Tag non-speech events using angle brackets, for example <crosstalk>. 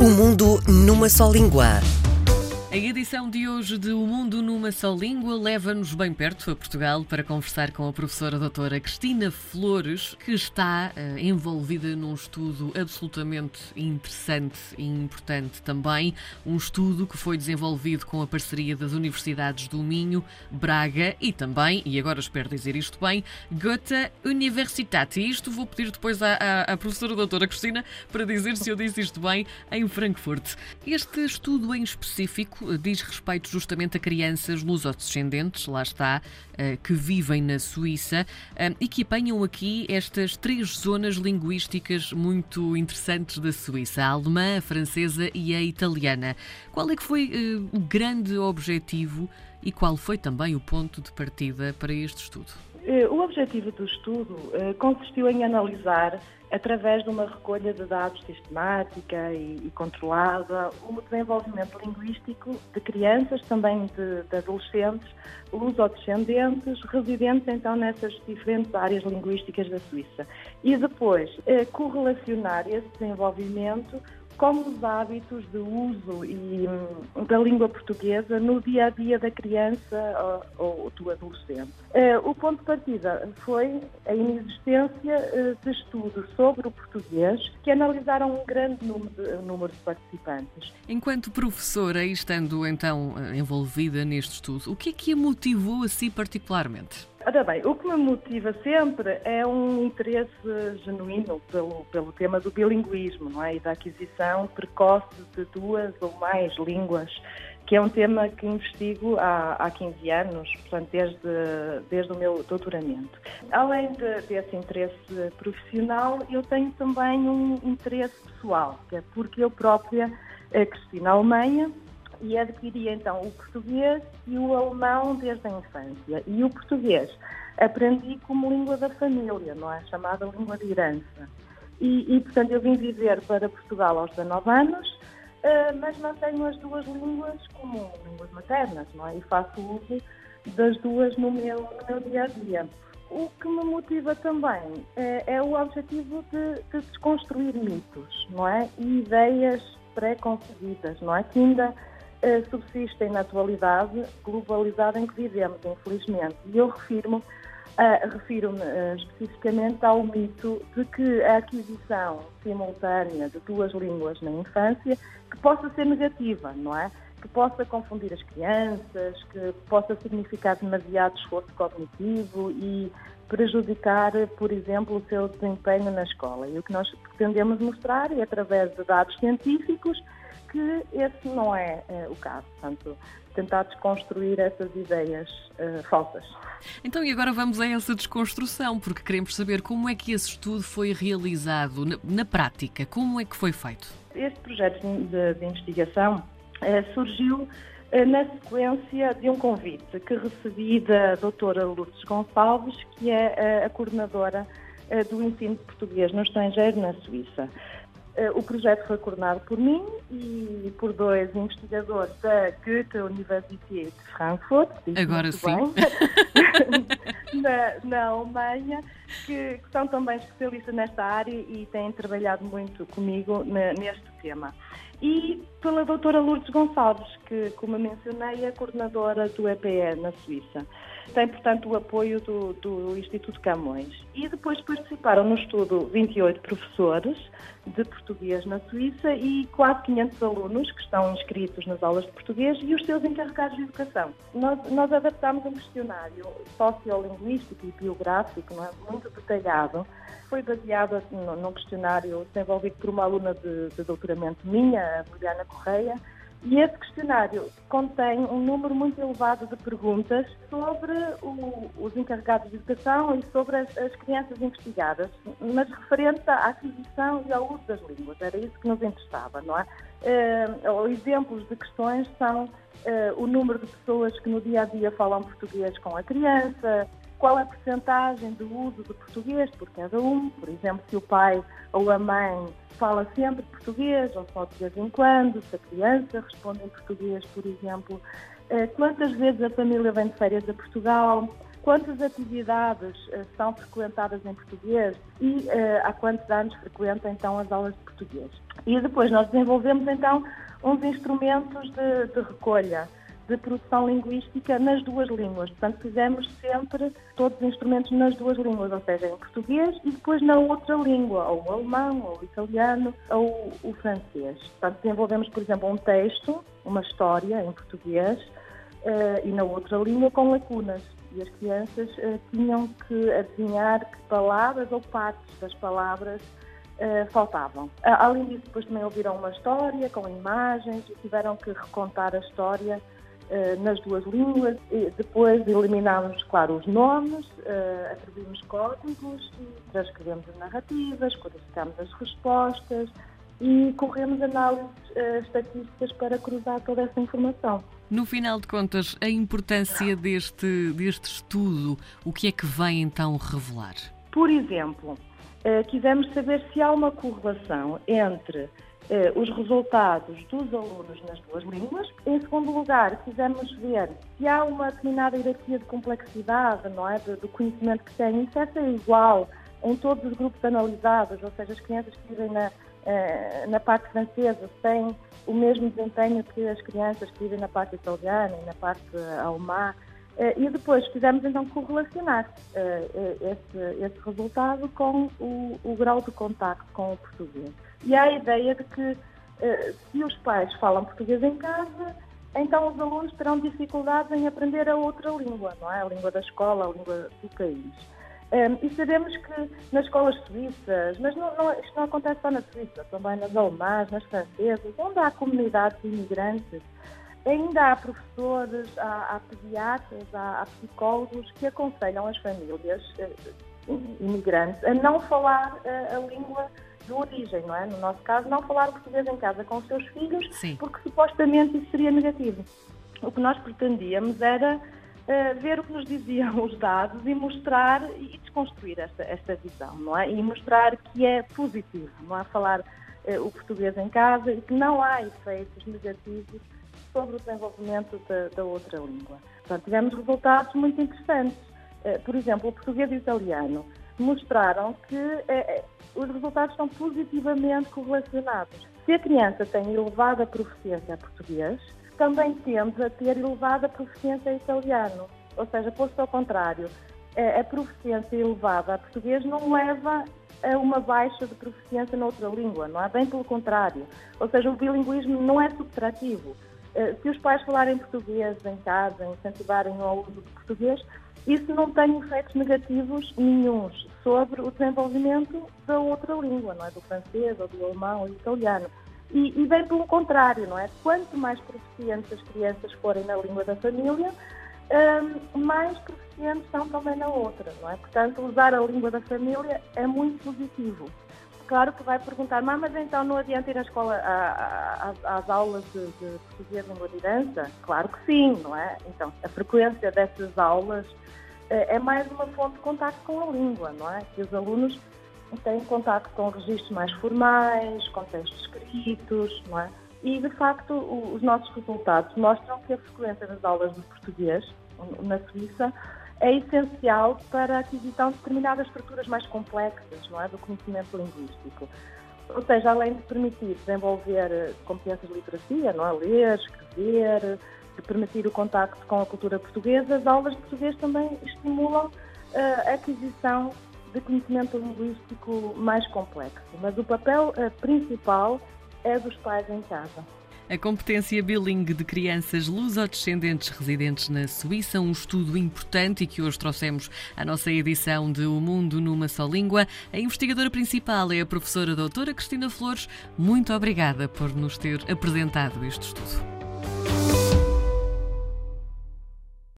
O mundo numa só língua. A edição de hoje de O Mundo numa Só Língua leva-nos bem perto a Portugal para conversar com a professora doutora Cristina Flores, que está uh, envolvida num estudo absolutamente interessante e importante também, um estudo que foi desenvolvido com a parceria das Universidades do Minho, Braga e também, e agora espero dizer isto bem, Goethe Universität. E isto vou pedir depois à, à, à professora doutora Cristina para dizer se eu disse isto bem em Frankfurt. Este estudo em específico diz respeito justamente a crianças lusodescendentes, lá está, eh, que vivem na Suíça eh, e que apanham aqui estas três zonas linguísticas muito interessantes da Suíça: a alemã, a francesa e a italiana. Qual é que foi eh, o grande objetivo e qual foi também o ponto de partida para este estudo? O objetivo do estudo consistiu em analisar através de uma recolha de dados sistemática e, e controlada, o desenvolvimento linguístico de crianças, também de, de adolescentes, lusodescendentes, residentes então nessas diferentes áreas linguísticas da Suíça. E depois eh, correlacionar esse desenvolvimento como os hábitos de uso e, hum, da língua portuguesa no dia a dia da criança ou, ou do adolescente. Uh, o ponto de partida foi a inexistência uh, de estudos sobre o português que analisaram um grande número de, número de participantes. Enquanto professora e estando então eh, envolvida neste estudo, o que é que a motivou a si particularmente? Ora bem, o que me motiva sempre é um interesse genuíno pelo, pelo tema do bilinguismo não é? e da aquisição precoce de duas ou mais línguas, que é um tema que investigo há, há 15 anos, portanto, desde, desde o meu doutoramento. Além de, desse interesse profissional, eu tenho também um interesse pessoal, que é porque eu própria cresci na Alemanha, e adquiri então o português e o alemão desde a infância. E o português aprendi como língua da família, não é? Chamada língua de herança. E, e portanto, eu vim viver para Portugal aos 19 anos, uh, mas mantenho as duas línguas como línguas maternas, não é? E faço uso das duas no meu, no meu dia a dia. O que me motiva também é, é o objetivo de, de desconstruir mitos, não é? E ideias pré-concebidas, não é? Que ainda uh, subsistem na atualidade globalizada em que vivemos, infelizmente. E eu refiro-me uh, refiro-me uh, especificamente ao mito de que a aquisição simultânea de duas línguas na infância que possa ser negativa, não é? Que possa confundir as crianças, que possa significar demasiado esforço cognitivo e prejudicar, por exemplo, o seu desempenho na escola. E o que nós pretendemos mostrar é, através de dados científicos, que esse não é, é o caso. Portanto, tentar desconstruir essas ideias uh, falsas. Então, e agora vamos a essa desconstrução, porque queremos saber como é que esse estudo foi realizado na, na prática, como é que foi feito? Este projeto de, de investigação uh, surgiu na sequência de um convite que recebi da doutora Lourdes Gonçalves, que é a coordenadora do ensino de português no estrangeiro na Suíça. Eh, o projeto foi coordenado por mim e por dois investigadores da Goethe University de Frankfurt. Agora sim. <laughs> na, na Alemanha, que, que, são também especialistas nesta área e têm trabalhado muito comigo neste tema. E pela doutora Lourdes Gonçalves, que, como mencionei, é coordenadora do EPE na Suíça. Tem, portanto, o apoio do, do Instituto Camões. E depois participaram no estudo 28 professores de português na Suíça e quase 500 alunos que estão inscritos nas aulas de português e os seus encarregados de educação. Nós, nós adaptámos um questionário sociolinguístico e biográfico é? muito detalhado. Foi baseado num questionário desenvolvido por uma aluna de, de doutoramento minha, a Juliana Correia, e esse questionário contém um número muito elevado de perguntas sobre o, os encarregados de educação e sobre as, as, crianças investigadas, mas referente à aquisição e ao uso das línguas. Era isso que nos interessava, não é? Uh, exemplos de questões são uh, o número de pessoas que no dia a dia falam português com a criança, qual é a porcentagem de uso de português por cada um, por exemplo, se o pai ou a mãe fala sempre português ou só de vez em quando, se a criança responde em português, por exemplo, eh, quantas vezes a família vem de férias a Portugal, quantas atividades uh, são frequentadas em português e uh, há quantos anos frequenta então as aulas de português. E depois nós desenvolvemos então uns instrumentos de, de recolha de produção linguística nas duas línguas. Portanto, fizemos sempre todos os instrumentos nas duas línguas, ou seja, em português e depois na outra língua, ou o alemão, ou o italiano, ou o francês. Portanto, desenvolvemos, por exemplo, um texto, uma história em português uh, e na outra língua com lacunas. E as crianças uh, tinham que adivinhar que palavras ou partes das palavras Uh, faltavam. Uh, além disso, depois também ouviram uma história com imagens e tiveram que recontar a história eh, nas duas línguas. E depois eliminámos, claro, os nomes, uh, atribuímos códigos, transcrevemos as narrativas, codificámos as respostas e corremos análises uh, estatísticas para cruzar toda essa informação. No final de contas, a importância deste, deste estudo, o que é que vem então revelar? Por exemplo, quisemos saber se há uma correlação entre os resultados dos alunos nas duas línguas. Em segundo lugar, quisemos ver se há uma determinada hierarquia de complexidade, não é, do conhecimento que têm, se essa é igual em todos os grupos analisados, ou seja, as crianças que vivem na, eh, na parte francesa têm o mesmo desempenho que as crianças que vivem na parte italiana e na parte alemã. Eh, e depois quisemos então correlacionar esse, esse resultado com o, o grau de contacto com o português. E há a ideia de que se os pais falam português em casa, então os alunos terão dificuldades em aprender a outra língua, não é? A língua da escola, a língua do país. Um, ehm, e sabemos que nas escolas suíças, mas não, não, isto não acontece só na Suíça, também nas alemãs, nas francesas, onde há comunidades de imigrantes, ainda há professores, há, há pediatras, há, há, psicólogos que aconselham as famílias uh, imigrantes a não falar uh, a língua de origem, não é? No nosso caso, não falar português em casa com os seus filhos, Sim. porque supostamente isso seria negativo. O que nós pretendíamos era uh, ver o que nos diziam os dados e mostrar e desconstruir esta, esta visão, não é? E mostrar que é positivo, não é? Falar uh, o português em casa e que não há efeitos negativos sobre o desenvolvimento da, da outra língua. Portanto, tivemos resultados muito interessantes. Uh, por exemplo, o português e o italiano mostraram que os resultados estão positivamente correlacionados. Se a criança tem elevada proficiência a português, também tende a ter elevada proficiência a italiano. Ou seja, posto ao contrário, a proficiência elevada a português não leva a uma baixa de proficiência noutra língua, não é? Bem pelo contrário. Ou seja, o bilinguismo não é subtrativo. Eh, se os pais falarem português em casa, incentivarem o uso de português, isso não tem efeitos negativos nenhums sobre o desenvolvimento da outra língua, não é? Do francês, ou do alemão, ou do italiano. E, e bem pelo contrário, não é? Quanto mais proficientes as crianças forem na língua da família, um, mais proficientes são também na outra, não é? Portanto, usar a língua da família é muito positivo. Claro que vai perguntar, mas então não adianta ir à escola às, às aulas de, de português língua de herança? Claro que sim, não é? Então, a frequência dessas aulas é, é mais uma fonte de contato com a língua, não é? Que os alunos têm contato com registros mais formais, com textos escritos, não é? E, de facto, os nossos resultados mostram que a frequência das aulas de português na Suíça é essencial para a aquisição de determinadas estruturas mais complexas, não é? Do conhecimento linguístico. Ou seja, além de permitir desenvolver eh, competências de literacia, não é? Ler, escrever, de permitir o contacto com a cultura portuguesa, as aulas de português também estimulam eh, a aquisição de conhecimento linguístico mais complexo. Mas o papel uh, principal é dos pais em casa. A competência bilingue de crianças lusodescendentes residentes na Suíça, um estudo importante e que hoje trouxemos à nossa edição de O Mundo numa Só Língua. A investigadora principal é a professora doutora Cristina Flores. Muito obrigada por nos ter apresentado este estudo.